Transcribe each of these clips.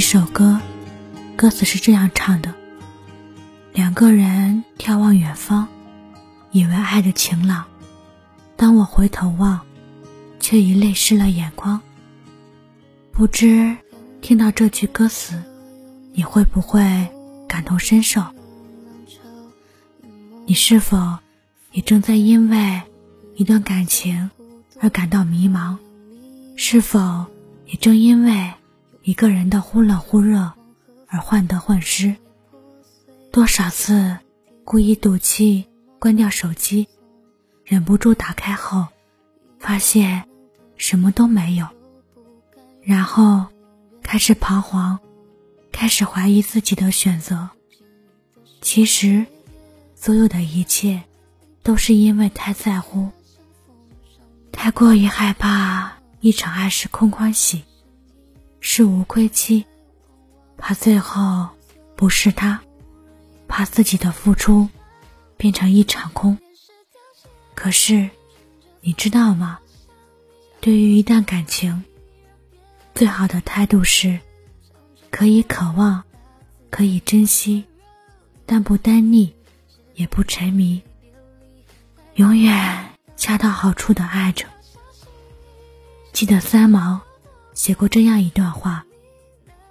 一首歌，歌词是这样唱的：两个人眺望远方，以为爱的晴朗。当我回头望，却已泪湿了眼眶。不知听到这句歌词，你会不会感同身受？你是否也正在因为一段感情而感到迷茫？是否也正因为一个人的忽冷忽热而患得患失？多少次故意赌气关掉手机，忍不住打开后，发现什么都没有，然后开始彷徨，开始怀疑自己的选择。其实。所有的一切，都是因为太在乎，太过于害怕一场爱是空欢喜，是无归期，怕最后不是他，怕自己的付出变成一场空。可是，你知道吗？对于一段感情，最好的态度是，可以渴望，可以珍惜，但不单腻。也不沉迷，永远恰到好处的爱着。记得三毛写过这样一段：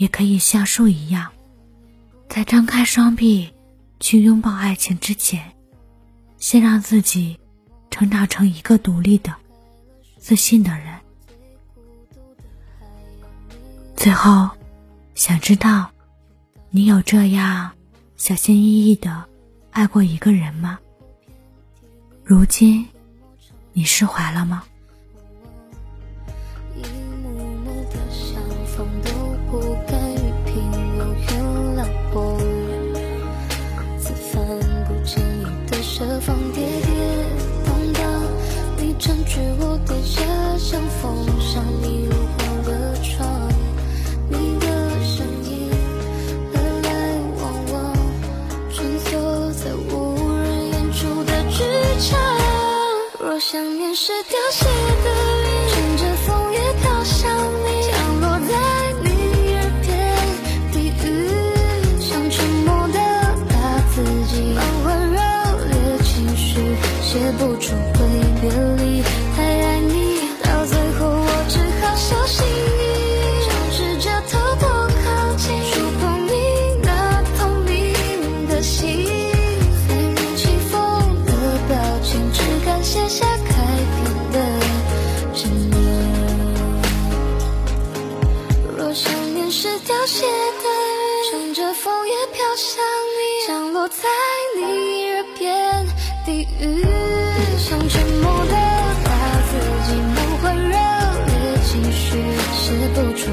也可以像树一样，在张开双臂去拥抱爱情之前，先让自己成长成一个独立的、自信的人。最后，想知道，你有这样小心翼翼的爱过一个人吗？如今，你释怀了吗？一幕幕的相逢这风跌跌宕宕你占据我的家，像风向你入我的窗，你的声音来来往往，穿梭在无人演出的剧场。若想念是凋谢的。在你耳边低语，像沉默的打字机，满怀热烈情绪，写不出。